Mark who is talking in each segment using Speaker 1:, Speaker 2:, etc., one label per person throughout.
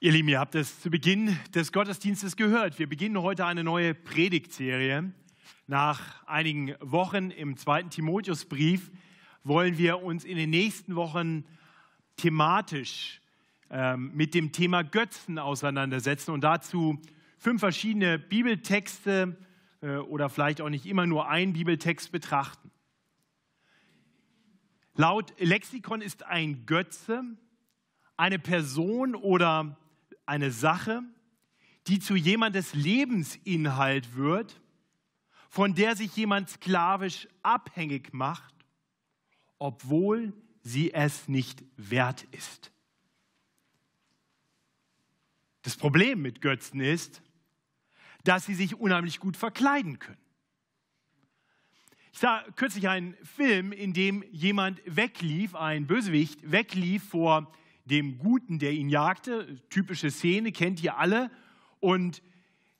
Speaker 1: Ihr Lieben, ihr habt es zu Beginn des Gottesdienstes gehört. Wir beginnen heute eine neue Predigtserie. Nach einigen Wochen im zweiten Timotheusbrief wollen wir uns in den nächsten Wochen thematisch ähm, mit dem Thema Götzen auseinandersetzen und dazu fünf verschiedene Bibeltexte äh, oder vielleicht auch nicht immer nur einen Bibeltext betrachten. Laut Lexikon ist ein Götze eine Person oder eine Sache, die zu jemandes Lebensinhalt wird, von der sich jemand sklavisch abhängig macht, obwohl sie es nicht wert ist. Das Problem mit Götzen ist, dass sie sich unheimlich gut verkleiden können. Ich sah kürzlich einen Film, in dem jemand weglief, ein Bösewicht weglief vor dem Guten, der ihn jagte. Typische Szene, kennt ihr alle. Und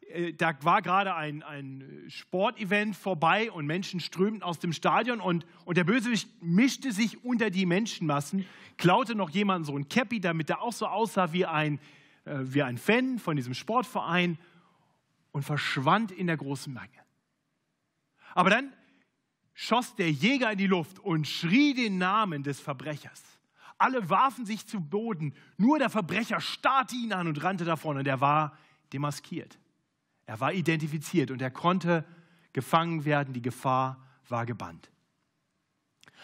Speaker 1: äh, da war gerade ein, ein Sportevent vorbei und Menschen strömten aus dem Stadion und, und der Bösewicht mischte sich unter die Menschenmassen, klaute noch jemanden so ein Cappy, damit er auch so aussah wie ein, äh, wie ein Fan von diesem Sportverein und verschwand in der großen Menge. Aber dann schoss der Jäger in die Luft und schrie den Namen des Verbrechers. Alle warfen sich zu Boden. Nur der Verbrecher starrte ihn an und rannte davon. Und er war demaskiert. Er war identifiziert und er konnte gefangen werden. Die Gefahr war gebannt.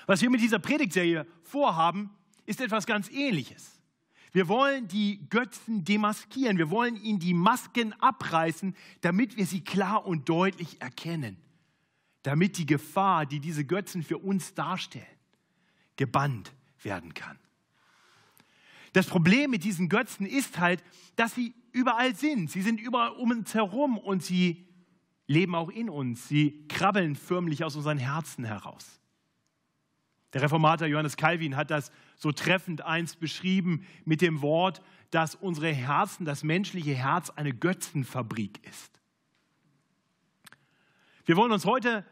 Speaker 1: Was wir mit dieser Predigtserie vorhaben, ist etwas ganz Ähnliches. Wir wollen die Götzen demaskieren. Wir wollen ihnen die Masken abreißen, damit wir sie klar und deutlich erkennen. Damit die Gefahr, die diese Götzen für uns darstellen, gebannt werden kann. Das Problem mit diesen Götzen ist halt, dass sie überall sind. Sie sind überall um uns herum und sie leben auch in uns. Sie krabbeln förmlich aus unseren Herzen heraus. Der Reformator Johannes Calvin hat das so treffend einst beschrieben mit dem Wort, dass unsere Herzen, das menschliche Herz eine Götzenfabrik ist. Wir wollen uns heute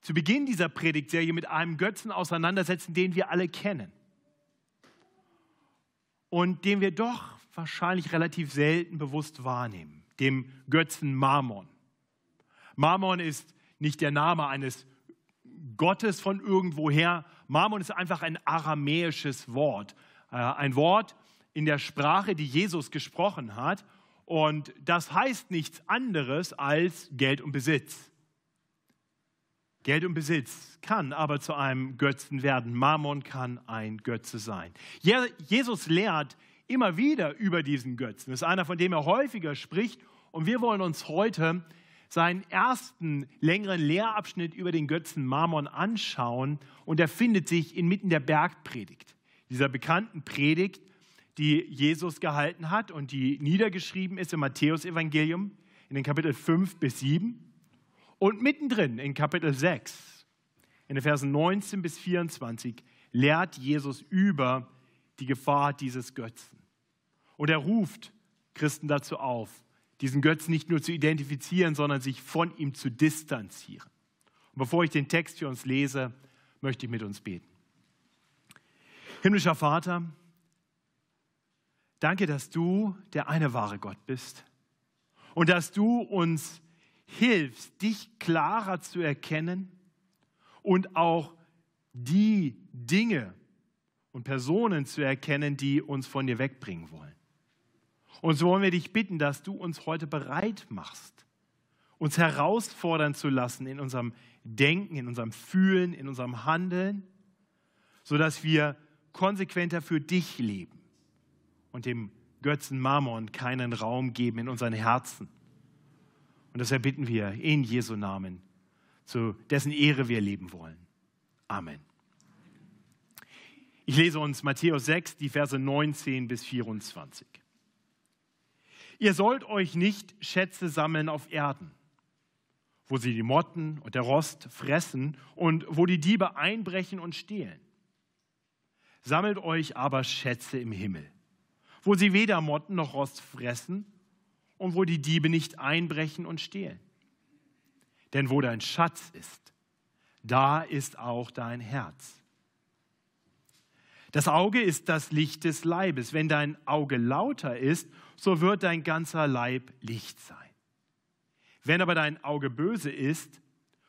Speaker 1: zu Beginn dieser Predigtserie mit einem Götzen auseinandersetzen, den wir alle kennen und den wir doch wahrscheinlich relativ selten bewusst wahrnehmen, dem Götzen Mammon. Mammon ist nicht der Name eines Gottes von irgendwoher. Mammon ist einfach ein aramäisches Wort. Äh, ein Wort in der Sprache, die Jesus gesprochen hat. Und das heißt nichts anderes als Geld und Besitz. Geld und Besitz kann aber zu einem Götzen werden. Mammon kann ein Götze sein. Jesus lehrt immer wieder über diesen Götzen. Das ist einer, von dem er häufiger spricht. Und wir wollen uns heute seinen ersten längeren Lehrabschnitt über den Götzen Mammon anschauen. Und er findet sich inmitten der Bergpredigt, dieser bekannten Predigt, die Jesus gehalten hat und die niedergeschrieben ist im Matthäusevangelium in den Kapitel 5 bis 7. Und mittendrin in Kapitel 6, in den Versen 19 bis 24, lehrt Jesus über die Gefahr dieses Götzen. Und er ruft Christen dazu auf, diesen Götzen nicht nur zu identifizieren, sondern sich von ihm zu distanzieren. Und bevor ich den Text für uns lese, möchte ich mit uns beten. Himmlischer Vater, danke, dass du der eine wahre Gott bist und dass du uns hilfst, dich klarer zu erkennen und auch die Dinge und Personen zu erkennen, die uns von dir wegbringen wollen. Und so wollen wir dich bitten, dass du uns heute bereit machst, uns herausfordern zu lassen in unserem Denken, in unserem Fühlen, in unserem Handeln, sodass wir konsequenter für dich leben und dem Götzen Mammon keinen Raum geben in unseren Herzen und deshalb bitten wir in Jesu Namen, zu dessen Ehre wir leben wollen. Amen. Ich lese uns Matthäus 6, die Verse 19 bis 24. Ihr sollt euch nicht Schätze sammeln auf Erden, wo sie die Motten und der Rost fressen und wo die Diebe einbrechen und stehlen. Sammelt euch aber Schätze im Himmel, wo sie weder Motten noch Rost fressen und wo die Diebe nicht einbrechen und stehlen. Denn wo dein Schatz ist, da ist auch dein Herz. Das Auge ist das Licht des Leibes. Wenn dein Auge lauter ist, so wird dein ganzer Leib Licht sein. Wenn aber dein Auge böse ist,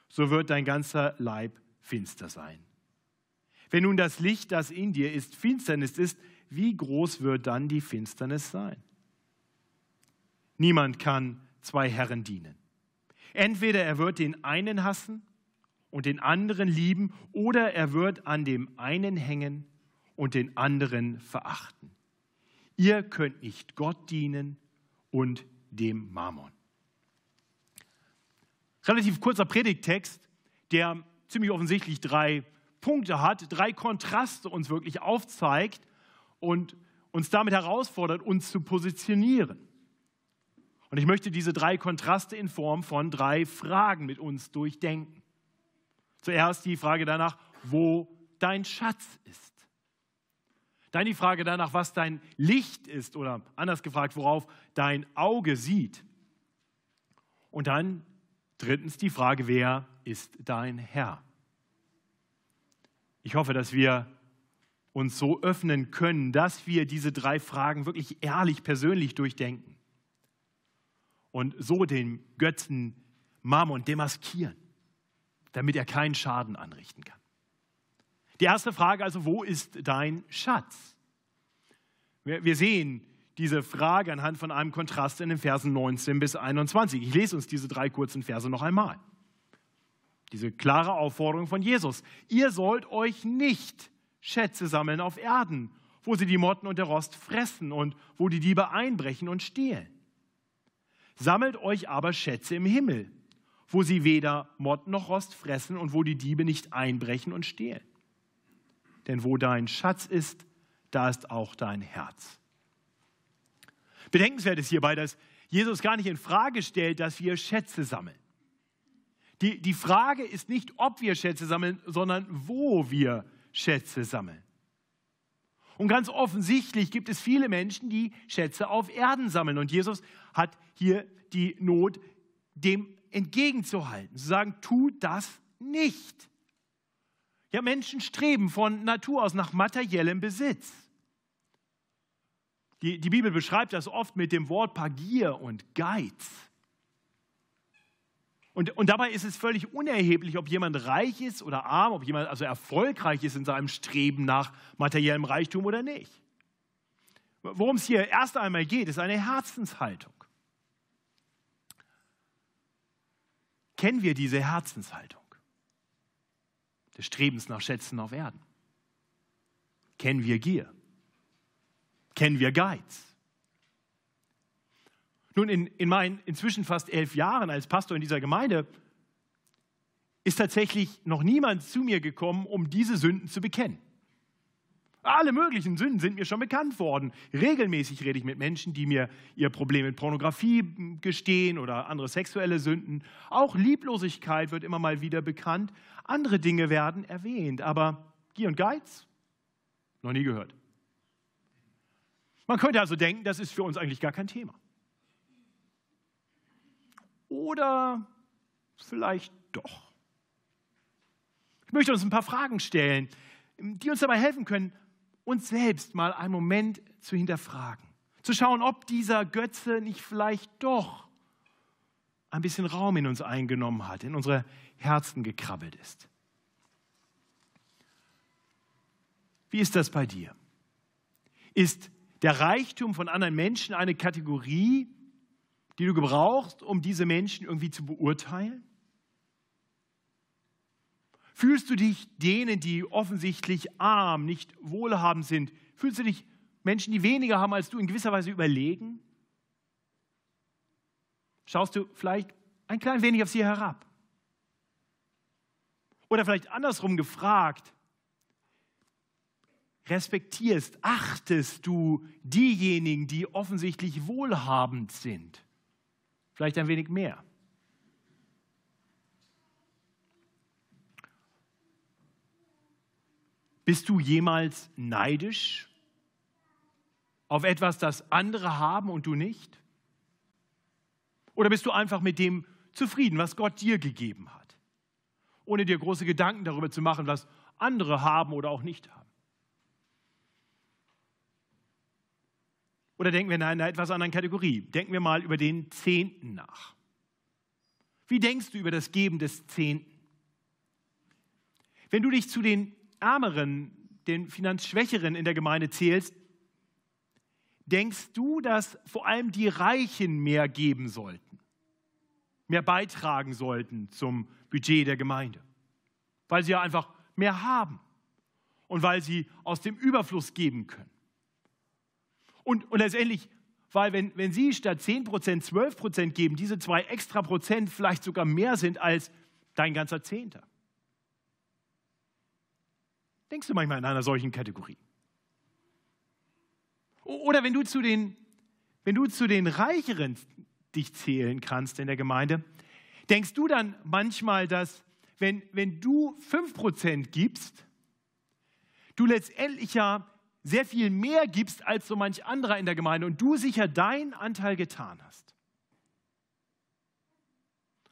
Speaker 1: so wird dein ganzer Leib finster sein. Wenn nun das Licht, das in dir ist, Finsternis ist, wie groß wird dann die Finsternis sein? Niemand kann zwei Herren dienen. Entweder er wird den einen hassen und den anderen lieben, oder er wird an dem einen hängen und den anderen verachten. Ihr könnt nicht Gott dienen und dem Mammon. Relativ kurzer Predigttext, der ziemlich offensichtlich drei Punkte hat, drei Kontraste uns wirklich aufzeigt und uns damit herausfordert, uns zu positionieren. Und ich möchte diese drei Kontraste in Form von drei Fragen mit uns durchdenken. Zuerst die Frage danach, wo dein Schatz ist. Dann die Frage danach, was dein Licht ist oder anders gefragt, worauf dein Auge sieht. Und dann drittens die Frage, wer ist dein Herr? Ich hoffe, dass wir uns so öffnen können, dass wir diese drei Fragen wirklich ehrlich, persönlich durchdenken und so den Götzen Mammon demaskieren, damit er keinen Schaden anrichten kann. Die erste Frage also, wo ist dein Schatz? Wir, sehen diese Frage anhand von einem Kontrast in den Versen 19 bis 21. Ich lese uns diese drei kurzen Verse noch einmal. Diese klare Aufforderung von Jesus. Ihr sollt euch nicht Schätze sammeln auf Erden, wo sie die Motten und der Rost fressen und wo die Diebe einbrechen und stehlen. Sammelt euch aber Schätze im Himmel, wo sie weder Motten noch Rost fressen und wo die Diebe nicht einbrechen und stehlen. Denn wo dein Schatz ist, da ist auch dein Herz. Bedenkenswert ist hierbei, dass Jesus gar nicht in Frage stellt, dass wir Schätze sammeln. Die, die Frage ist nicht, ob wir Schätze sammeln, sondern wo wir Schätze sammeln. Und ganz offensichtlich gibt es viele Menschen, die Schätze auf Erden sammeln. Und Jesus hat hier die Not, dem entgegenzuhalten, zu sagen, tu das nicht. Ja, Menschen streben von Natur aus nach materiellem Besitz. Die, die Bibel beschreibt das oft mit dem Wort Pagier und Geiz. Und, und dabei ist es völlig unerheblich, ob jemand reich ist oder arm, ob jemand also erfolgreich ist in seinem Streben nach materiellem Reichtum oder nicht. Worum es hier erst einmal geht, ist eine Herzenshaltung. Kennen wir diese Herzenshaltung des Strebens nach Schätzen auf Erden? Kennen wir Gier? Kennen wir Geiz? Nun, in, in meinen inzwischen fast elf Jahren als Pastor in dieser Gemeinde ist tatsächlich noch niemand zu mir gekommen, um diese Sünden zu bekennen. Alle möglichen Sünden sind mir schon bekannt worden. Regelmäßig rede ich mit Menschen, die mir ihr Problem mit Pornografie gestehen oder andere sexuelle Sünden. Auch Lieblosigkeit wird immer mal wieder bekannt. Andere Dinge werden erwähnt. Aber Gier und Geiz? Noch nie gehört. Man könnte also denken, das ist für uns eigentlich gar kein Thema. Oder vielleicht doch. Ich möchte uns ein paar Fragen stellen, die uns dabei helfen können, uns selbst mal einen Moment zu hinterfragen. Zu schauen, ob dieser Götze nicht vielleicht doch ein bisschen Raum in uns eingenommen hat, in unsere Herzen gekrabbelt ist. Wie ist das bei dir? Ist der Reichtum von anderen Menschen eine Kategorie, die du gebrauchst, um diese Menschen irgendwie zu beurteilen? Fühlst du dich denen, die offensichtlich arm, nicht wohlhabend sind, fühlst du dich Menschen, die weniger haben als du, in gewisser Weise überlegen? Schaust du vielleicht ein klein wenig auf sie herab? Oder vielleicht andersrum gefragt, respektierst, achtest du diejenigen, die offensichtlich wohlhabend sind? Vielleicht ein wenig mehr. Bist du jemals neidisch auf etwas, das andere haben und du nicht? Oder bist du einfach mit dem zufrieden, was Gott dir gegeben hat, ohne dir große Gedanken darüber zu machen, was andere haben oder auch nicht haben? Oder denken wir in einer etwas anderen Kategorie. Denken wir mal über den Zehnten nach. Wie denkst du über das Geben des Zehnten? Wenn du dich zu den Ärmeren, den Finanzschwächeren in der Gemeinde zählst, denkst du, dass vor allem die Reichen mehr geben sollten, mehr beitragen sollten zum Budget der Gemeinde, weil sie ja einfach mehr haben und weil sie aus dem Überfluss geben können. Und, und letztendlich, weil wenn, wenn sie statt 10 Prozent 12 Prozent geben, diese zwei extra Prozent vielleicht sogar mehr sind als dein ganzer Zehnter. Denkst du manchmal in einer solchen Kategorie? Oder wenn du zu den, wenn du zu den Reicheren dich zählen kannst in der Gemeinde, denkst du dann manchmal, dass wenn, wenn du 5% gibst, du letztendlich ja sehr viel mehr gibst als so manch anderer in der Gemeinde und du sicher deinen Anteil getan hast?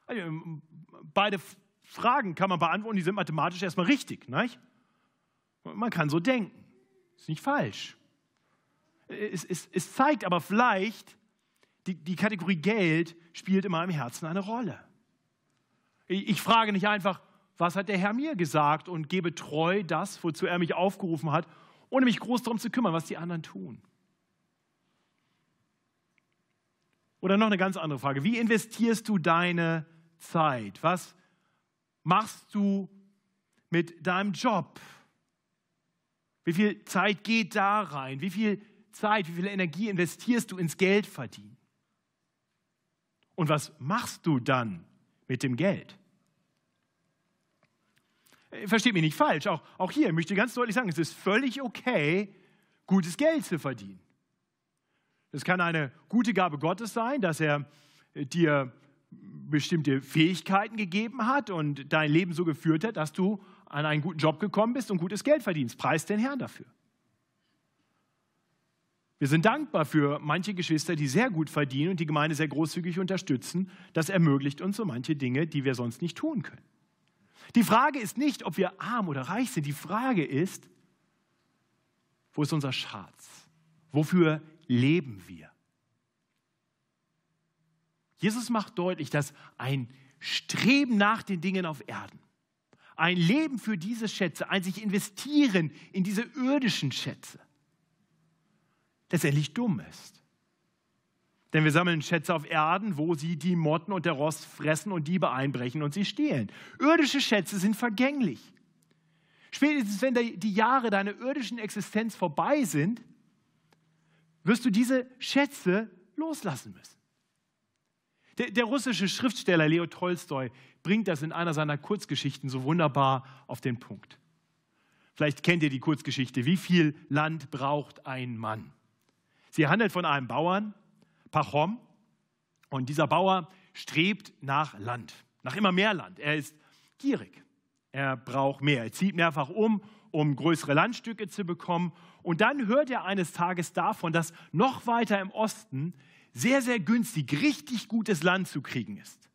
Speaker 1: Also, beide Fragen kann man beantworten, die sind mathematisch erstmal richtig. Nicht? Man kann so denken. Ist nicht falsch. Es, es, es zeigt aber vielleicht, die, die Kategorie Geld spielt in meinem Herzen eine Rolle. Ich, ich frage nicht einfach, was hat der Herr mir gesagt und gebe treu das, wozu er mich aufgerufen hat, ohne mich groß darum zu kümmern, was die anderen tun. Oder noch eine ganz andere Frage. Wie investierst du deine Zeit? Was machst du mit deinem Job? Wie viel Zeit geht da rein? Wie viel Zeit, wie viel Energie investierst du ins Geld verdienen? Und was machst du dann mit dem Geld? Äh, versteht mich nicht falsch, auch, auch hier möchte ich ganz deutlich sagen, es ist völlig okay, gutes Geld zu verdienen. Es kann eine gute Gabe Gottes sein, dass er äh, dir bestimmte Fähigkeiten gegeben hat und dein Leben so geführt hat, dass du an einen guten Job gekommen bist und gutes Geld verdienst. Preis den Herrn dafür. Wir sind dankbar für manche Geschwister, die sehr gut verdienen und die Gemeinde sehr großzügig unterstützen. Das ermöglicht uns so manche Dinge, die wir sonst nicht tun können. Die Frage ist nicht, ob wir arm oder reich sind. Die Frage ist, wo ist unser Schatz? Wofür leben wir? Jesus macht deutlich, dass ein Streben nach den Dingen auf Erden ein Leben für diese Schätze, ein sich investieren in diese irdischen Schätze, letztendlich dumm ist. Denn wir sammeln Schätze auf Erden, wo sie die Motten und der Rost fressen und Diebe einbrechen und sie stehlen. Irdische Schätze sind vergänglich. Spätestens wenn die Jahre deiner irdischen Existenz vorbei sind, wirst du diese Schätze loslassen müssen. Der, der russische Schriftsteller Leo Tolstoi bringt das in einer seiner Kurzgeschichten so wunderbar auf den Punkt. Vielleicht kennt ihr die Kurzgeschichte. Wie viel Land braucht ein Mann? Sie handelt von einem Bauern, Pachom, und dieser Bauer strebt nach Land, nach immer mehr Land. Er ist gierig. Er braucht mehr. Er zieht mehrfach um, um größere Landstücke zu bekommen. Und dann hört er eines Tages davon, dass noch weiter im Osten sehr, sehr günstig, richtig gutes Land zu kriegen ist.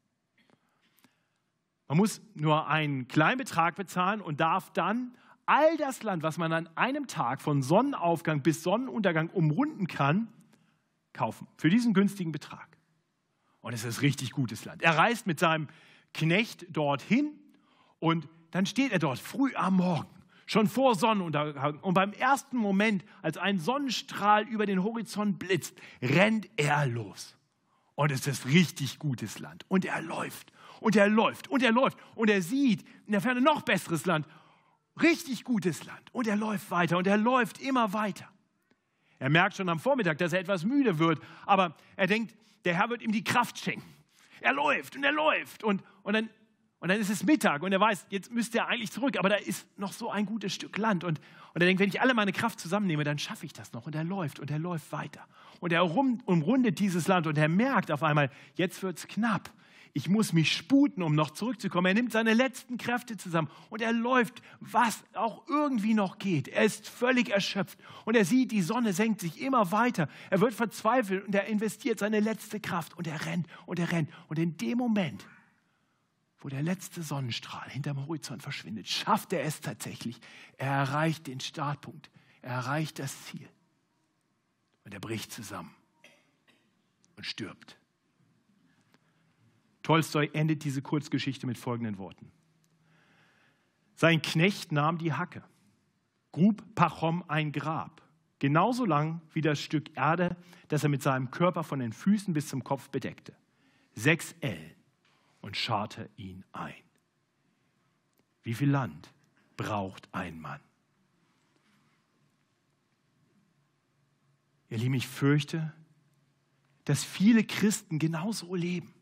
Speaker 1: Man muss nur einen kleinen Betrag bezahlen und darf dann all das Land, was man an einem Tag von Sonnenaufgang bis Sonnenuntergang umrunden kann, kaufen. Für diesen günstigen Betrag. Und es ist richtig gutes Land. Er reist mit seinem Knecht dorthin und dann steht er dort früh am Morgen schon vor Sonnenuntergang. Und beim ersten Moment, als ein Sonnenstrahl über den Horizont blitzt, rennt er los. Und es ist richtig gutes Land. Und er läuft und er läuft und er läuft und er sieht in der Ferne noch besseres Land. Richtig gutes Land. Und er läuft weiter und er läuft immer weiter. Er merkt schon am Vormittag, dass er etwas müde wird, aber er denkt, der Herr wird ihm die Kraft schenken. Er läuft und er läuft und, und dann und dann ist es Mittag und er weiß, jetzt müsste er eigentlich zurück, aber da ist noch so ein gutes Stück Land. Und, und er denkt, wenn ich alle meine Kraft zusammennehme, dann schaffe ich das noch. Und er läuft und er läuft weiter. Und er umrundet dieses Land und er merkt auf einmal, jetzt wird es knapp. Ich muss mich sputen, um noch zurückzukommen. Er nimmt seine letzten Kräfte zusammen und er läuft, was auch irgendwie noch geht. Er ist völlig erschöpft und er sieht, die Sonne senkt sich immer weiter. Er wird verzweifelt und er investiert seine letzte Kraft und er rennt und er rennt. Und in dem Moment wo der letzte Sonnenstrahl hinterm Horizont verschwindet, schafft er es tatsächlich. Er erreicht den Startpunkt, er erreicht das Ziel. Und er bricht zusammen und stirbt. Tolstoi endet diese Kurzgeschichte mit folgenden Worten. Sein Knecht nahm die Hacke, grub Pachom ein Grab, genauso lang wie das Stück Erde, das er mit seinem Körper von den Füßen bis zum Kopf bedeckte. Sechs Ellen und scharte ihn ein. Wie viel Land braucht ein Mann? Ihr Lieben, ich fürchte, dass viele Christen genauso leben.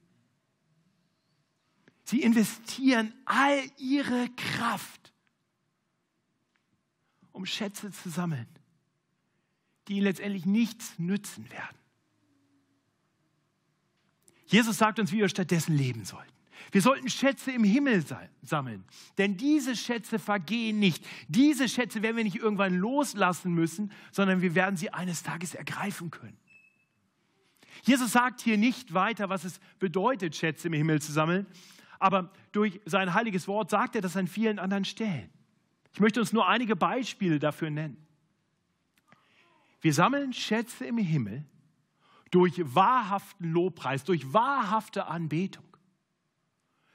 Speaker 1: Sie investieren all ihre Kraft, um Schätze zu sammeln, die ihnen letztendlich nichts nützen werden. Jesus sagt uns, wie wir stattdessen leben sollten. Wir sollten Schätze im Himmel sammeln, denn diese Schätze vergehen nicht. Diese Schätze werden wir nicht irgendwann loslassen müssen, sondern wir werden sie eines Tages ergreifen können. Jesus sagt hier nicht weiter, was es bedeutet, Schätze im Himmel zu sammeln, aber durch sein heiliges Wort sagt er das an vielen anderen Stellen. Ich möchte uns nur einige Beispiele dafür nennen. Wir sammeln Schätze im Himmel durch wahrhaften Lobpreis, durch wahrhafte Anbetung.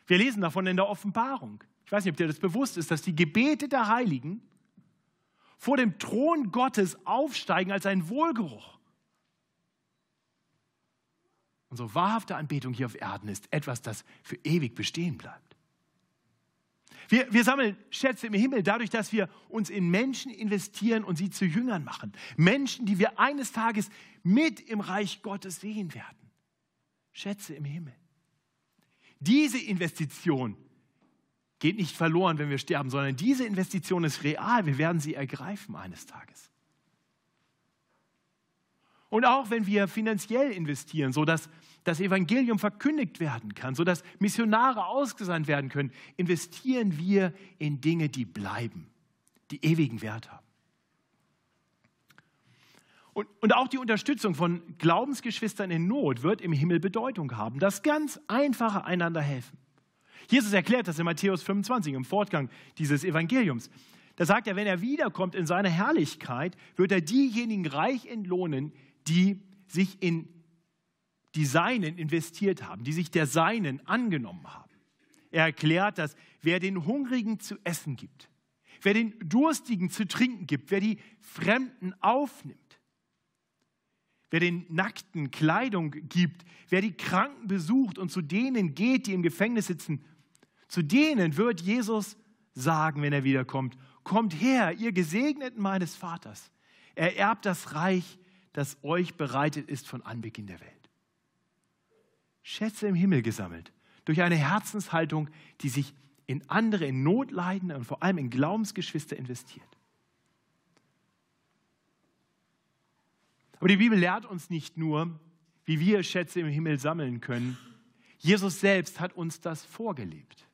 Speaker 1: Wir lesen davon in der Offenbarung. Ich weiß nicht, ob dir das bewusst ist, dass die Gebete der Heiligen vor dem Thron Gottes aufsteigen als ein Wohlgeruch. Unsere wahrhafte Anbetung hier auf Erden ist etwas, das für ewig bestehen bleibt. Wir, wir, sammeln Schätze im Himmel dadurch, dass wir uns in Menschen investieren und sie zu Jüngern machen. Menschen, die wir eines Tages mit im Reich Gottes sehen werden. Schätze im Himmel. Diese Investition geht nicht verloren, wenn wir sterben, sondern diese Investition ist real. Wir werden sie ergreifen eines Tages. Und auch wenn wir finanziell investieren, sodass das Evangelium verkündigt werden kann, sodass Missionare ausgesandt werden können, investieren wir in Dinge, die bleiben, die ewigen Wert haben. Und, und auch die Unterstützung von Glaubensgeschwistern in Not wird im Himmel Bedeutung haben. Das ganz einfache einander helfen. Jesus erklärt das in Matthäus 25 im Fortgang dieses Evangeliums. Da sagt er, wenn er wiederkommt in seine Herrlichkeit, wird er diejenigen reich entlohnen, die sich in die Seinen investiert haben, die sich der Seinen angenommen haben. Er erklärt, dass wer den Hungrigen zu essen gibt, wer den Durstigen zu trinken gibt, wer die Fremden aufnimmt, wer den Nackten Kleidung gibt, wer die Kranken besucht und zu denen geht, die im Gefängnis sitzen, zu denen wird Jesus sagen, wenn er wiederkommt, kommt her, ihr Gesegneten meines Vaters. Er erbt das Reich, das euch bereitet ist von Anbeginn der Welt. Schätze im Himmel gesammelt, durch eine Herzenshaltung, die sich in andere, in Notleidende und vor allem in Glaubensgeschwister investiert. Aber die Bibel lehrt uns nicht nur, wie wir Schätze im Himmel sammeln können. Jesus selbst hat uns das vorgelebt.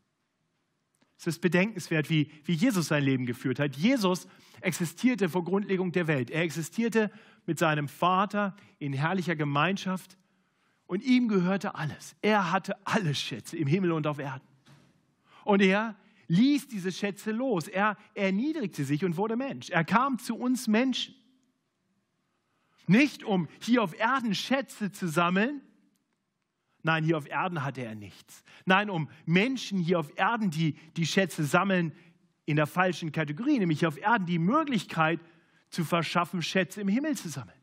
Speaker 1: Es ist bedenkenswert, wie, wie Jesus sein Leben geführt hat. Jesus existierte vor Grundlegung der Welt. Er existierte mit seinem Vater in herrlicher Gemeinschaft und ihm gehörte alles. Er hatte alle Schätze im Himmel und auf Erden. Und er ließ diese Schätze los. Er erniedrigte sich und wurde Mensch. Er kam zu uns Menschen. Nicht um hier auf Erden Schätze zu sammeln. Nein, hier auf Erden hatte er nichts. Nein, um Menschen hier auf Erden, die die Schätze sammeln, in der falschen Kategorie, nämlich hier auf Erden die Möglichkeit zu verschaffen, Schätze im Himmel zu sammeln.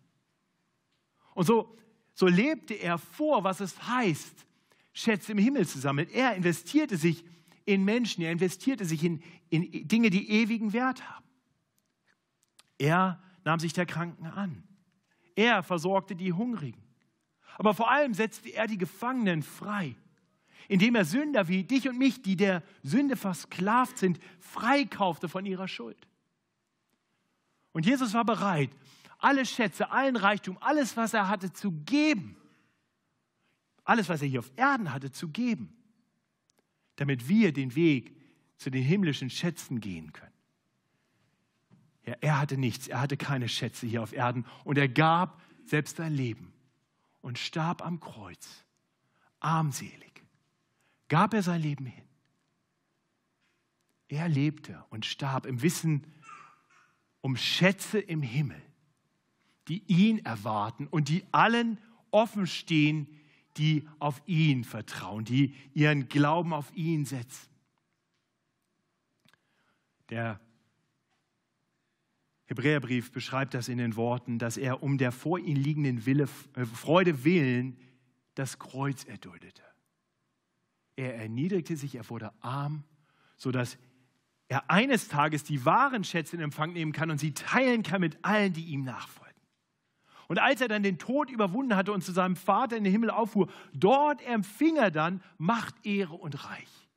Speaker 1: Und so, so lebte er vor, was es heißt, Schätze im Himmel zu sammeln. Er investierte sich in Menschen, er investierte sich in, in Dinge, die ewigen Wert haben. Er nahm sich der Kranken an. Er versorgte die Hungrigen. Aber vor allem setzte er die Gefangenen frei, indem er Sünder wie dich und mich, die der Sünde versklavt sind, freikaufte von ihrer Schuld. Und Jesus war bereit, alle Schätze, allen Reichtum, alles, was er hatte, zu geben. Alles, was er hier auf Erden hatte, zu geben, damit wir den Weg zu den himmlischen Schätzen gehen können. Ja, er hatte nichts, er hatte keine Schätze hier auf Erden und er gab selbst sein Leben und starb am Kreuz, armselig, gab er sein Leben hin. Er lebte und starb im Wissen um Schätze im Himmel, die ihn erwarten und die allen offen stehen, die auf ihn vertrauen, die ihren Glauben auf ihn setzen. Der Hebräerbrief beschreibt das in den Worten, dass er um der vor ihm liegenden Wille, äh, Freude willen das Kreuz erduldete. Er erniedrigte sich, er wurde arm, sodass er eines Tages die wahren Schätze in Empfang nehmen kann und sie teilen kann mit allen, die ihm nachfolgen. Und als er dann den Tod überwunden hatte und zu seinem Vater in den Himmel auffuhr, dort empfing er dann Macht, Ehre und Reich.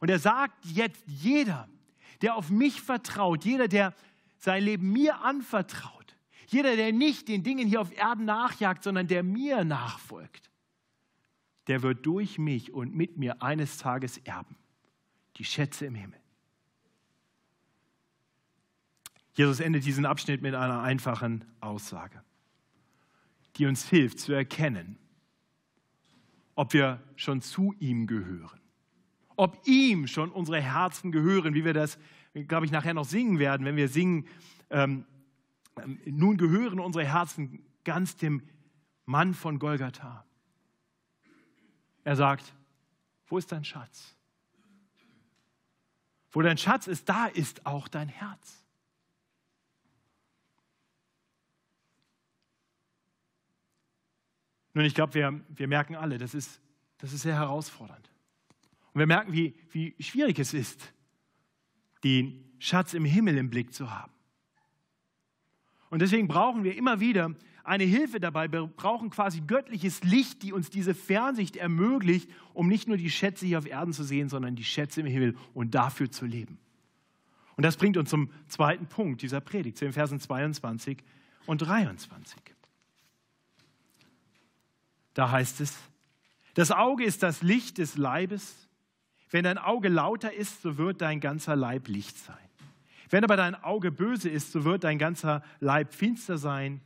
Speaker 1: Und er sagt jetzt, jeder, der auf mich vertraut, jeder, der sein Leben mir anvertraut, jeder, der nicht den Dingen hier auf Erden nachjagt, sondern der mir nachfolgt, der wird durch mich und mit mir eines Tages erben, die Schätze im Himmel. Jesus endet diesen Abschnitt mit einer einfachen Aussage, die uns hilft zu erkennen, ob wir schon zu ihm gehören, ob ihm schon unsere Herzen gehören, wie wir das, glaube ich, nachher noch singen werden, wenn wir singen, ähm, ähm, nun gehören unsere Herzen ganz dem Mann von Golgatha. Er sagt, wo ist dein Schatz? Wo dein Schatz ist, da ist auch dein Herz. Nun, ich glaube, wir, wir merken alle, das ist, das ist sehr herausfordernd. Und wir merken, wie, wie schwierig es ist, den Schatz im Himmel im Blick zu haben. Und deswegen brauchen wir immer wieder eine Hilfe dabei. Wir brauchen quasi göttliches Licht, die uns diese Fernsicht ermöglicht, um nicht nur die Schätze hier auf Erden zu sehen, sondern die Schätze im Himmel und dafür zu leben. Und das bringt uns zum zweiten Punkt dieser Predigt, zu den Versen 22 und 23. Da heißt es, das Auge ist das Licht des Leibes. Wenn dein Auge lauter ist, so wird dein ganzer Leib Licht sein. Wenn aber dein Auge böse ist, so wird dein ganzer Leib finster sein.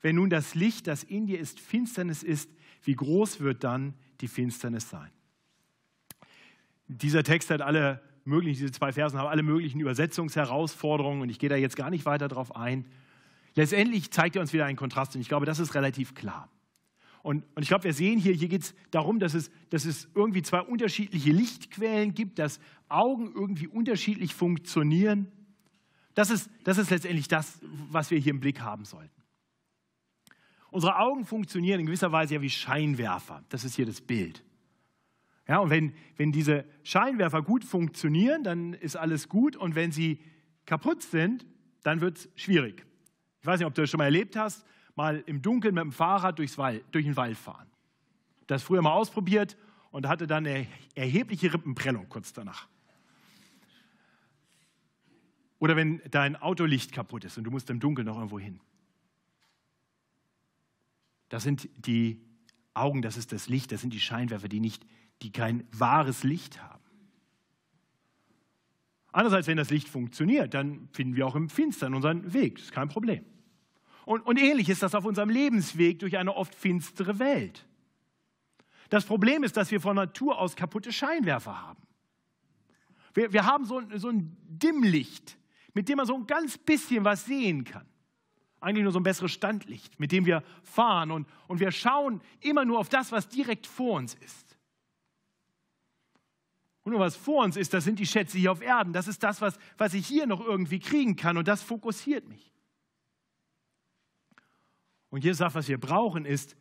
Speaker 1: Wenn nun das Licht, das in dir ist, Finsternis ist, wie groß wird dann die Finsternis sein? Dieser Text hat alle möglichen, diese zwei Versen haben alle möglichen Übersetzungsherausforderungen und ich gehe da jetzt gar nicht weiter drauf ein. Letztendlich zeigt er uns wieder einen Kontrast und ich glaube, das ist relativ klar. Und, und ich glaube, wir sehen hier, hier geht es darum, dass es, dass es irgendwie zwei unterschiedliche Lichtquellen gibt, dass Augen irgendwie unterschiedlich funktionieren. Das ist, das ist letztendlich das, was wir hier im Blick haben sollten. Unsere Augen funktionieren in gewisser Weise ja wie Scheinwerfer. Das ist hier das Bild. Ja, und wenn, wenn diese Scheinwerfer gut funktionieren, dann ist alles gut. Und wenn sie kaputt sind, dann wird es schwierig. Ich weiß nicht, ob du das schon mal erlebt hast mal im Dunkeln mit dem Fahrrad durchs Wald, durch den Wald fahren. Das früher mal ausprobiert und hatte dann eine erhebliche Rippenprellung kurz danach. Oder wenn dein Autolicht kaputt ist und du musst im Dunkeln noch irgendwo hin. Das sind die Augen, das ist das Licht, das sind die Scheinwerfer, die, nicht, die kein wahres Licht haben. Andererseits, wenn das Licht funktioniert, dann finden wir auch im Finstern unseren Weg. Das ist kein Problem. Und, und ähnlich ist das auf unserem Lebensweg durch eine oft finstere Welt. Das Problem ist, dass wir von Natur aus kaputte Scheinwerfer haben. Wir, wir haben so, so ein Dimmlicht, mit dem man so ein ganz bisschen was sehen kann. Eigentlich nur so ein besseres Standlicht, mit dem wir fahren und, und wir schauen immer nur auf das, was direkt vor uns ist. Und nur was vor uns ist, das sind die Schätze hier auf Erden. Das ist das, was, was ich hier noch irgendwie kriegen kann und das fokussiert mich. Und Jesus sagt, was wir brauchen, ist,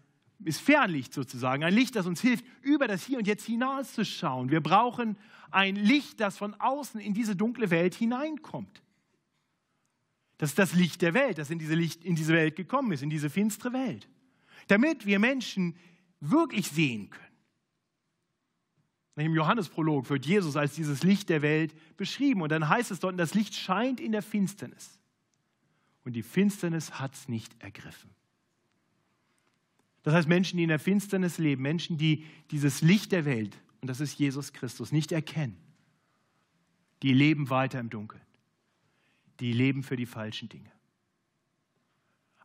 Speaker 1: ist Fernlicht sozusagen. Ein Licht, das uns hilft, über das Hier und Jetzt hinauszuschauen. Wir brauchen ein Licht, das von außen in diese dunkle Welt hineinkommt. Das ist das Licht der Welt, das in diese, Licht, in diese Welt gekommen ist, in diese finstere Welt. Damit wir Menschen wirklich sehen können. Im Johannesprolog wird Jesus als dieses Licht der Welt beschrieben. Und dann heißt es dort, das Licht scheint in der Finsternis. Und die Finsternis hat es nicht ergriffen. Das heißt, Menschen, die in der Finsternis leben, Menschen, die dieses Licht der Welt, und das ist Jesus Christus, nicht erkennen, die leben weiter im Dunkeln. Die leben für die falschen Dinge.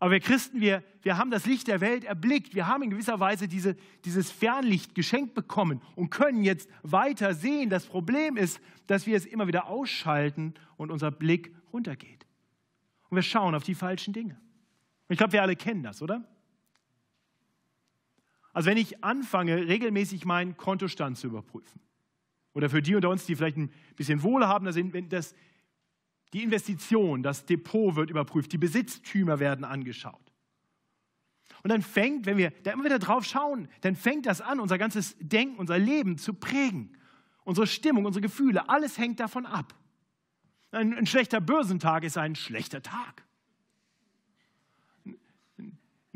Speaker 1: Aber wir Christen, wir, wir haben das Licht der Welt erblickt. Wir haben in gewisser Weise diese, dieses Fernlicht geschenkt bekommen und können jetzt weiter sehen. Das Problem ist, dass wir es immer wieder ausschalten und unser Blick runtergeht. Und wir schauen auf die falschen Dinge. Ich glaube, wir alle kennen das, oder? Also wenn ich anfange, regelmäßig meinen Kontostand zu überprüfen, oder für die unter uns, die vielleicht ein bisschen wohlhabender sind, wenn das, die Investition, das Depot wird überprüft, die Besitztümer werden angeschaut. Und dann fängt, wenn wir da immer wieder drauf schauen, dann fängt das an, unser ganzes Denken, unser Leben zu prägen. Unsere Stimmung, unsere Gefühle, alles hängt davon ab. Ein, ein schlechter Börsentag ist ein schlechter Tag.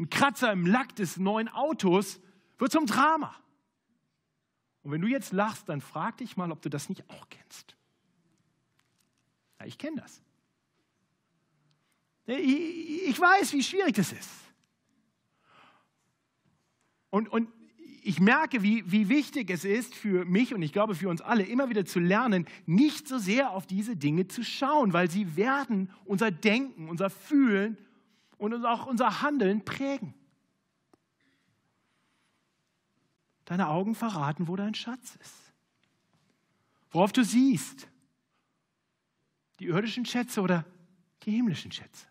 Speaker 1: Ein, Kratzer im Lack des neuen Autos wird zum Drama. Und wenn du jetzt lachst, dann frag dich mal, ob du das nicht auch kennst. Ja, ich kenne das. Ich, ich weiß, wie schwierig das ist. Und, und ich merke, wie, wie wichtig es ist für mich und ich glaube für uns alle, immer wieder zu lernen, nicht so sehr auf diese Dinge zu schauen, weil sie werden unser Denken, unser Fühlen und auch unser Handeln prägen. Deine Augen verraten, wo dein Schatz ist. Worauf du siehst. Die irdischen Schätze oder die himmlischen Schätze.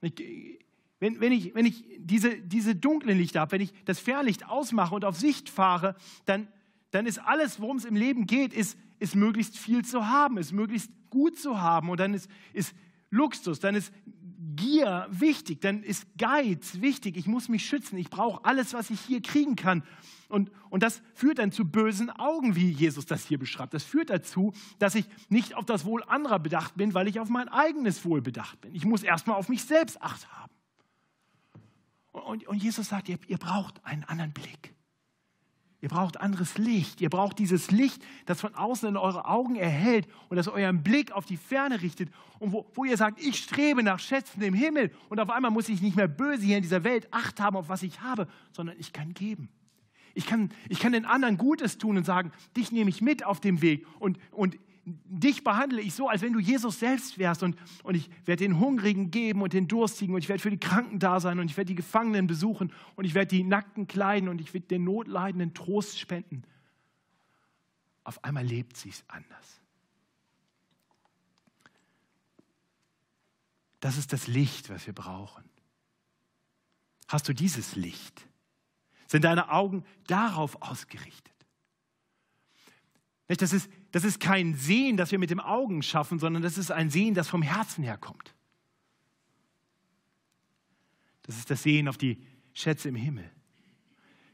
Speaker 1: Wenn, wenn ich, wenn ich diese, diese dunklen Lichter habe, wenn ich das Fernlicht ausmache und auf Sicht fahre, dann, dann ist alles, worum es im Leben geht, ist, ist möglichst viel zu haben, ist möglichst gut zu haben. Und dann ist, ist Luxus, dann ist Gier wichtig, dann ist Geiz wichtig. Ich muss mich schützen, ich brauche alles, was ich hier kriegen kann. Und, und das führt dann zu bösen Augen, wie Jesus das hier beschreibt. Das führt dazu, dass ich nicht auf das Wohl anderer bedacht bin, weil ich auf mein eigenes Wohl bedacht bin. Ich muss erstmal auf mich selbst acht haben. Und, und Jesus sagt, ihr, ihr braucht einen anderen Blick. Ihr braucht anderes Licht. Ihr braucht dieses Licht, das von außen in eure Augen erhält und das euren Blick auf die Ferne richtet. Und wo, wo ihr sagt, ich strebe nach Schätzen im Himmel. Und auf einmal muss ich nicht mehr böse hier in dieser Welt Acht haben, auf was ich habe, sondern ich kann geben. Ich kann, ich kann den anderen Gutes tun und sagen, dich nehme ich mit auf dem Weg. Und, und dich behandle ich so, als wenn du Jesus selbst wärst und, und ich werde den Hungrigen geben und den Durstigen und ich werde für die Kranken da sein und ich werde die Gefangenen besuchen und ich werde die Nackten kleiden und ich werde den Notleidenden Trost spenden. Auf einmal lebt sie es anders. Das ist das Licht, was wir brauchen. Hast du dieses Licht? Sind deine Augen darauf ausgerichtet? Das ist, das ist kein Sehen, das wir mit dem Augen schaffen, sondern das ist ein Sehen, das vom Herzen herkommt. Das ist das Sehen auf die Schätze im Himmel.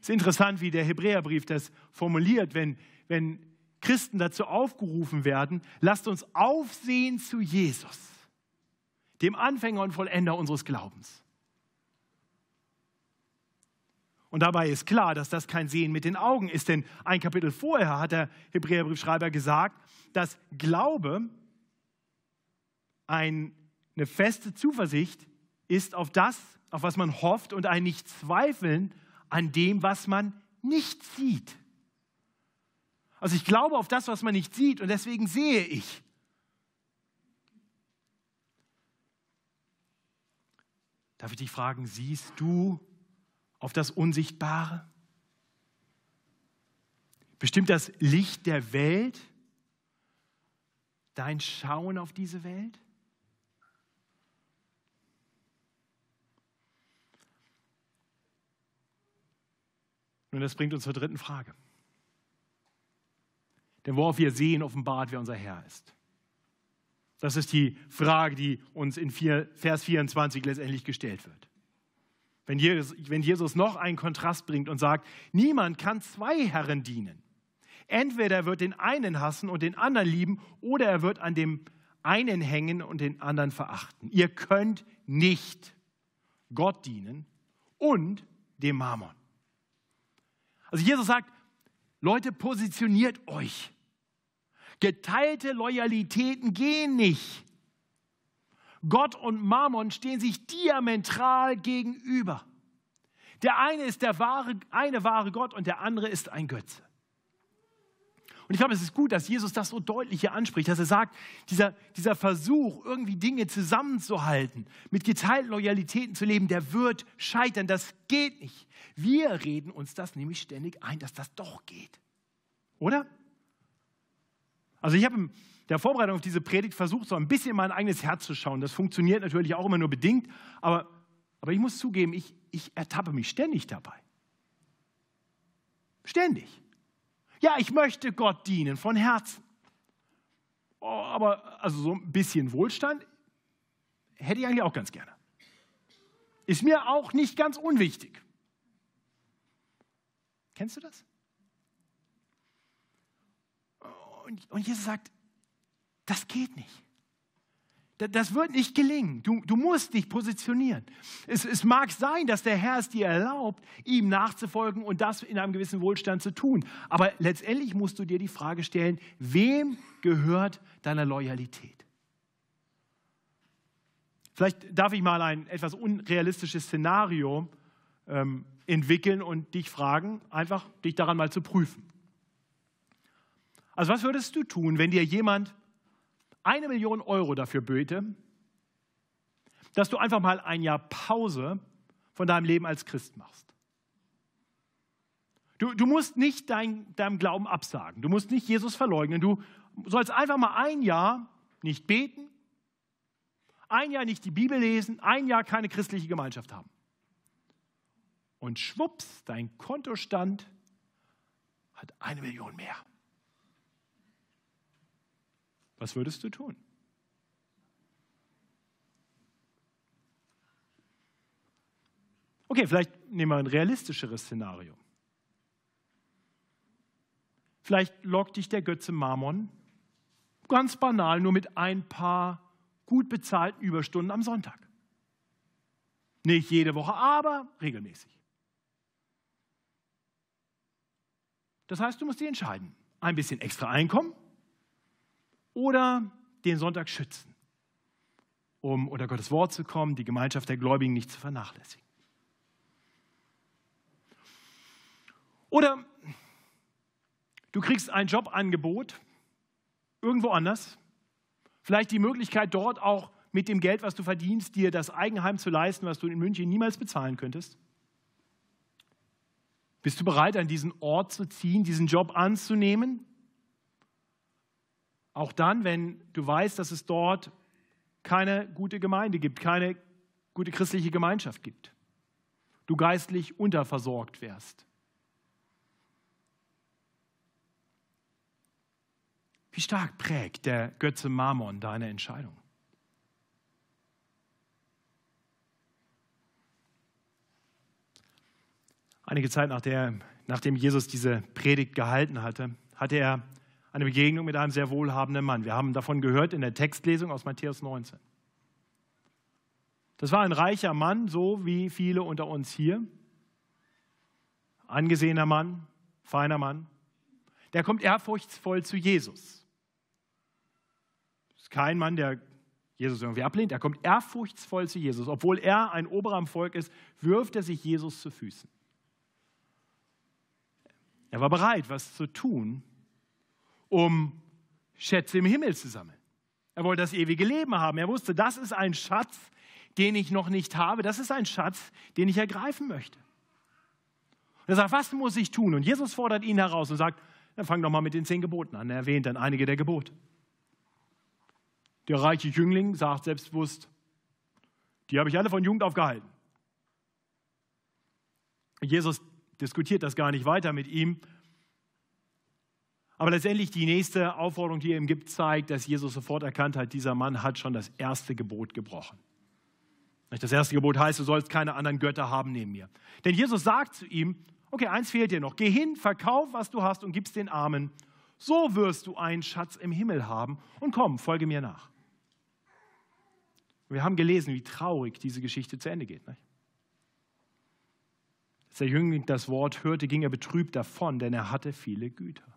Speaker 1: Es ist interessant, wie der Hebräerbrief das formuliert, wenn, wenn Christen dazu aufgerufen werden, lasst uns aufsehen zu Jesus, dem Anfänger und Vollender unseres Glaubens. Und dabei ist klar, dass das kein Sehen mit den Augen ist, denn ein Kapitel vorher hat der Hebräerbriefschreiber gesagt, dass Glaube eine feste Zuversicht ist auf das, auf was man hofft und ein Nicht-Zweifeln an dem, was man nicht sieht. Also ich glaube auf das, was man nicht sieht und deswegen sehe ich. Darf ich dich fragen, siehst du auf das Unsichtbare? Bestimmt das Licht der Welt dein Schauen auf diese Welt? Nun, das bringt uns zur dritten Frage. Denn worauf wir sehen, offenbart, wer unser Herr ist. Das ist die Frage, die uns in Vers 24 letztendlich gestellt wird. Wenn Jesus, wenn Jesus noch einen Kontrast bringt und sagt, niemand kann zwei Herren dienen. Entweder er wird den einen hassen und den anderen lieben, oder er wird an dem einen hängen und den anderen verachten. Ihr könnt nicht Gott dienen und dem Mammon. Also Jesus sagt, Leute, positioniert euch. Geteilte Loyalitäten gehen nicht. Gott und Mammon stehen sich diametral gegenüber. Der eine ist der wahre, eine wahre Gott und der andere ist ein Götze. Und ich glaube, es ist gut, dass Jesus das so deutlich hier anspricht, dass er sagt, dieser, dieser Versuch, irgendwie Dinge zusammenzuhalten, mit geteilten Loyalitäten zu leben, der wird scheitern. Das geht nicht. Wir reden uns das nämlich ständig ein, dass das doch geht. Oder? Also ich habe der Vorbereitung auf diese Predigt versucht, so ein bisschen in mein eigenes Herz zu schauen. Das funktioniert natürlich auch immer nur bedingt, aber, aber ich muss zugeben, ich, ich ertappe mich ständig dabei. Ständig. Ja, ich möchte Gott dienen von Herzen. Oh, aber also so ein bisschen Wohlstand hätte ich eigentlich auch ganz gerne. Ist mir auch nicht ganz unwichtig. Kennst du das? Und, und Jesus sagt, das geht nicht. Das wird nicht gelingen. Du, du musst dich positionieren. Es, es, mag sein, dass der Herr es dir erlaubt, ihm nachzufolgen und das in einem gewissen Wohlstand zu tun. Aber letztendlich musst du dir die Frage stellen, wem gehört deine Loyalität? Vielleicht darf ich mal ein etwas unrealistisches Szenario ähm, entwickeln und dich fragen, einfach dich daran mal zu prüfen. Also was würdest du tun, wenn dir jemand eine Million Euro dafür böte, dass du einfach mal ein Jahr Pause von deinem Leben als Christ machst? Du, du musst nicht dein, deinem Glauben absagen, du musst nicht Jesus verleugnen, du sollst einfach mal ein Jahr nicht beten, ein Jahr nicht die Bibel lesen, ein Jahr keine christliche Gemeinschaft haben. Und schwupps, dein Kontostand hat eine Million mehr. Was würdest du tun? Okay, vielleicht nehmen wir ein realistischeres Szenario. Vielleicht lockt dich der Götze Mammon ganz banal nur mit ein paar gut bezahlten Überstunden am Sonntag. Nicht jede Woche, aber regelmäßig. Das heißt, du musst dich entscheiden. Ein bisschen extra Einkommen oder den Sonntag schützen, um unter Gottes Wort zu kommen, die Gemeinschaft der Gläubigen nicht zu vernachlässigen. Oder du kriegst ein Jobangebot irgendwo anders, vielleicht die Möglichkeit dort auch mit dem Geld, was du verdienst, dir das Eigenheim zu leisten, was du in München niemals bezahlen könntest. Bist du bereit, an diesen Ort zu ziehen, diesen Job anzunehmen? Auch dann, wenn du weißt, dass es dort keine gute Gemeinde gibt, keine gute christliche Gemeinschaft gibt. Du geistlich unterversorgt wärst. Wie stark prägt der Götze Mammon deine Entscheidung? Einige Zeit nach der, nachdem Jesus diese Predigt gehalten hatte, hatte er eine Begegnung mit einem sehr wohlhabenden Mann. Wir haben davon gehört in der Textlesung aus Matthäus 19. Das war ein reicher Mann, so wie viele unter uns hier. Angesehener Mann, feiner Mann. Der kommt ehrfurchtsvoll zu Jesus. Das ist kein Mann, der Jesus irgendwie ablehnt. Er kommt ehrfurchtsvoll zu Jesus. Obwohl er ein Oberer im Volk ist, wirft er sich Jesus zu Füßen. Er war bereit, was zu tun, um Schätze im Himmel zu sammeln. Er wollte das ewige Leben haben. Er wusste, das ist ein Schatz, den ich noch nicht habe. Das ist ein Schatz, den ich ergreifen möchte. Und er sagt, was muss ich tun? Und Jesus fordert ihn heraus und sagt, dann fang doch mal mit den zehn Geboten an. Er erwähnt dann einige der Gebote. Der reiche Jüngling sagt selbstbewusst, die habe ich alle von Jugend auf gehalten. Jesus diskutiert das gar nicht weiter mit ihm, aber letztendlich die nächste Aufforderung, die er ihm gibt, zeigt, dass Jesus sofort erkannt hat, dieser Mann hat schon das erste Gebot gebrochen. Das erste Gebot heißt, du sollst keine anderen Götter haben neben mir. Denn Jesus sagt zu ihm, okay, eins fehlt dir noch, geh hin, verkauf, was du hast und gib's den Armen. So wirst du einen Schatz im Himmel haben und komm, folge mir nach. Wir haben gelesen, wie traurig diese Geschichte zu Ende geht. Als der Jüngling das Wort hörte, ging er betrübt davon, denn er hatte viele Güter.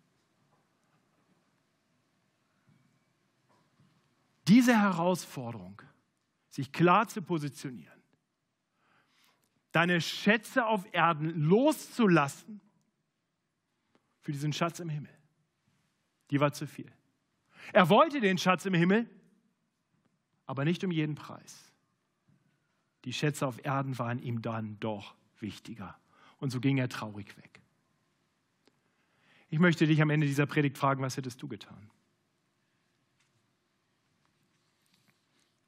Speaker 1: Diese Herausforderung, sich klar zu positionieren, deine Schätze auf Erden loszulassen für diesen Schatz im Himmel, die war zu viel. Er wollte den Schatz im Himmel, aber nicht um jeden Preis. Die Schätze auf Erden waren ihm dann doch wichtiger. Und so ging er traurig weg. Ich möchte dich am Ende dieser Predigt fragen, was hättest du getan?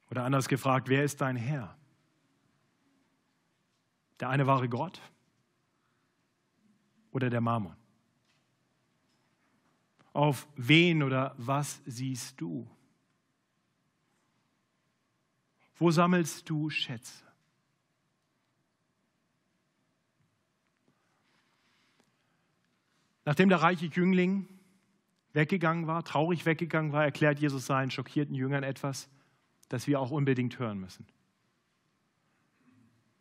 Speaker 1: Oder anders gefragt, wer ist dein Herr? Der eine wahre Gott oder der Mammon? Auf wen oder was siehst du? Wo sammelst du Schätze? Nachdem der reiche Jüngling weggegangen war, traurig weggegangen war, erklärt Jesus seinen schockierten Jüngern etwas, das wir auch unbedingt hören müssen.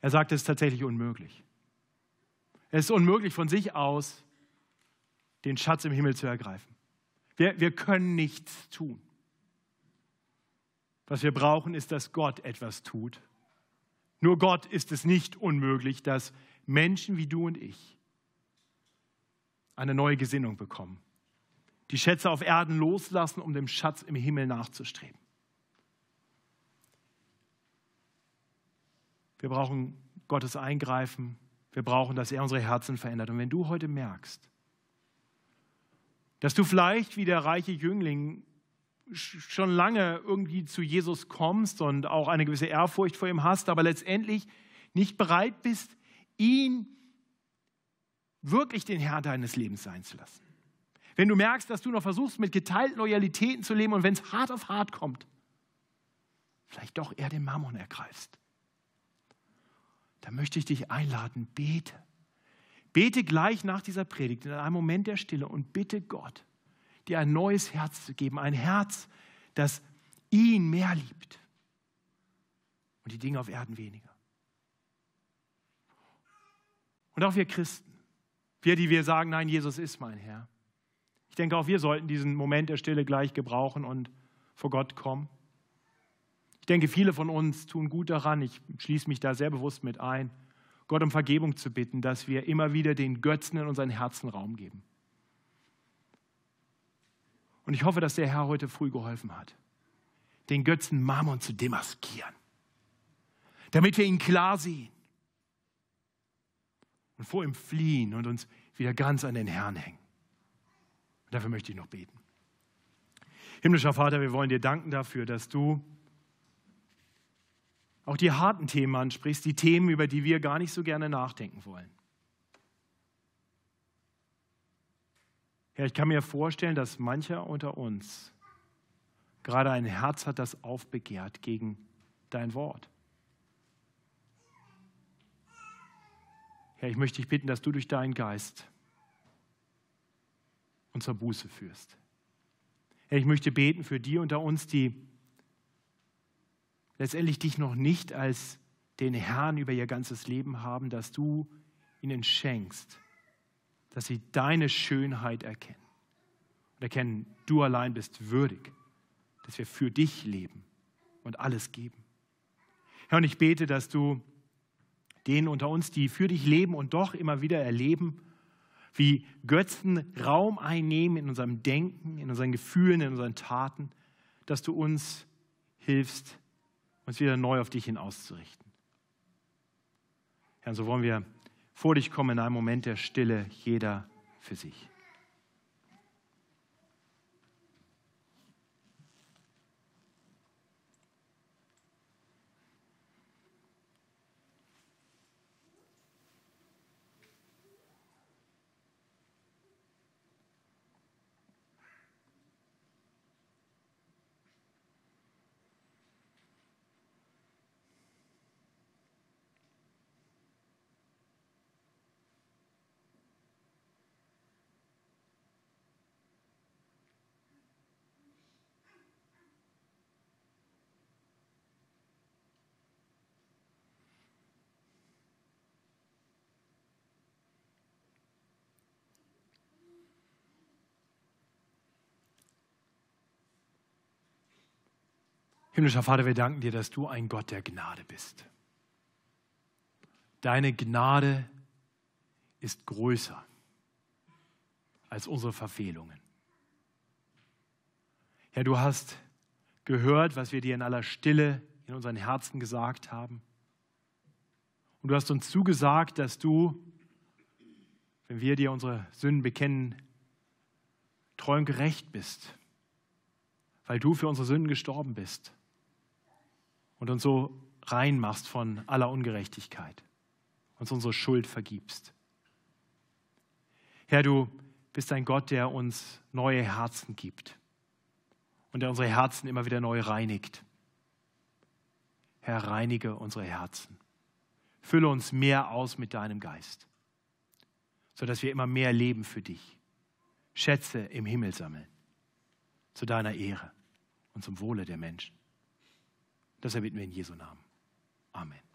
Speaker 1: Er sagt, es ist tatsächlich unmöglich. Es ist unmöglich von sich aus, den Schatz im Himmel zu ergreifen. Wir, wir können nichts tun. Was wir brauchen, ist, dass Gott etwas tut. Nur Gott ist es nicht unmöglich, dass Menschen wie du und ich eine neue Gesinnung bekommen. Die Schätze auf Erden loslassen, um dem Schatz im Himmel nachzustreben. Wir brauchen Gottes Eingreifen. Wir brauchen, dass er unsere Herzen verändert. Und wenn du heute merkst, dass du vielleicht wie der reiche Jüngling schon lange irgendwie zu Jesus kommst und auch eine gewisse Ehrfurcht vor ihm hast, aber letztendlich nicht bereit bist, ihn wirklich den Herr deines Lebens sein zu lassen. Wenn du merkst, dass du noch versuchst, mit geteilten Loyalitäten zu leben und wenn es hart auf hart kommt, vielleicht doch eher den Mammon ergreifst, dann möchte ich dich einladen, bete. Bete gleich nach dieser Predigt in einem Moment der Stille und bitte Gott, dir ein neues Herz zu geben, ein Herz, das ihn mehr liebt und die Dinge auf Erden weniger. Und auch wir Christen, wir, die wir sagen, nein, Jesus ist mein Herr. Ich denke, auch wir sollten diesen Moment der Stille gleich gebrauchen und vor Gott kommen. Ich denke, viele von uns tun gut daran, ich schließe mich da sehr bewusst mit ein, Gott um Vergebung zu bitten, dass wir immer wieder den Götzen in unseren Herzen Raum geben. Und ich hoffe, dass der Herr heute früh geholfen hat, den Götzen Mammon zu demaskieren, damit wir ihn klar sehen und vor ihm fliehen und uns wieder ganz an den Herrn hängen. Und dafür möchte ich noch beten. Himmlischer Vater, wir wollen dir danken dafür, dass du auch die harten Themen ansprichst, die Themen, über die wir gar nicht so gerne nachdenken wollen. Ja, ich kann mir vorstellen, dass mancher unter uns gerade ein Herz hat, das aufbegehrt gegen dein Wort. Herr, ich möchte dich bitten, dass du durch deinen Geist uns zur Buße führst. Herr, ich möchte beten für die unter uns, die letztendlich dich noch nicht als den Herrn über ihr ganzes Leben haben, dass du ihnen schenkst, dass sie deine Schönheit erkennen und erkennen, du allein bist würdig, dass wir für dich leben und alles geben. Herr, und ich bete, dass du denen unter uns, die für dich leben und doch immer wieder erleben, wie Götzen Raum einnehmen in unserem Denken, in unseren Gefühlen, in unseren Taten, dass du uns hilfst, uns wieder neu auf dich hin auszurichten. Herr, so wollen wir vor dich kommen in einem Moment der Stille, jeder für sich. Himmlischer Vater, wir danken dir, dass du ein Gott der Gnade bist. Deine Gnade ist größer als unsere Verfehlungen. Herr, du hast gehört, was wir dir in aller Stille in unseren Herzen gesagt haben. Und du hast uns zugesagt, dass du, wenn wir dir unsere Sünden bekennen, treu und gerecht bist, weil du für unsere Sünden gestorben bist und uns so reinmachst von aller Ungerechtigkeit, uns unsere Schuld vergibst. Herr, du bist ein Gott, der uns neue Herzen gibt und der unsere Herzen immer wieder neu reinigt. Herr, reinige unsere Herzen. Fülle uns mehr aus mit deinem Geist, sodass wir immer mehr leben für dich. Schätze im Himmel sammeln, zu deiner Ehre und zum Wohle der Menschen. Das erbitten wir in Jesu Namen. Amen.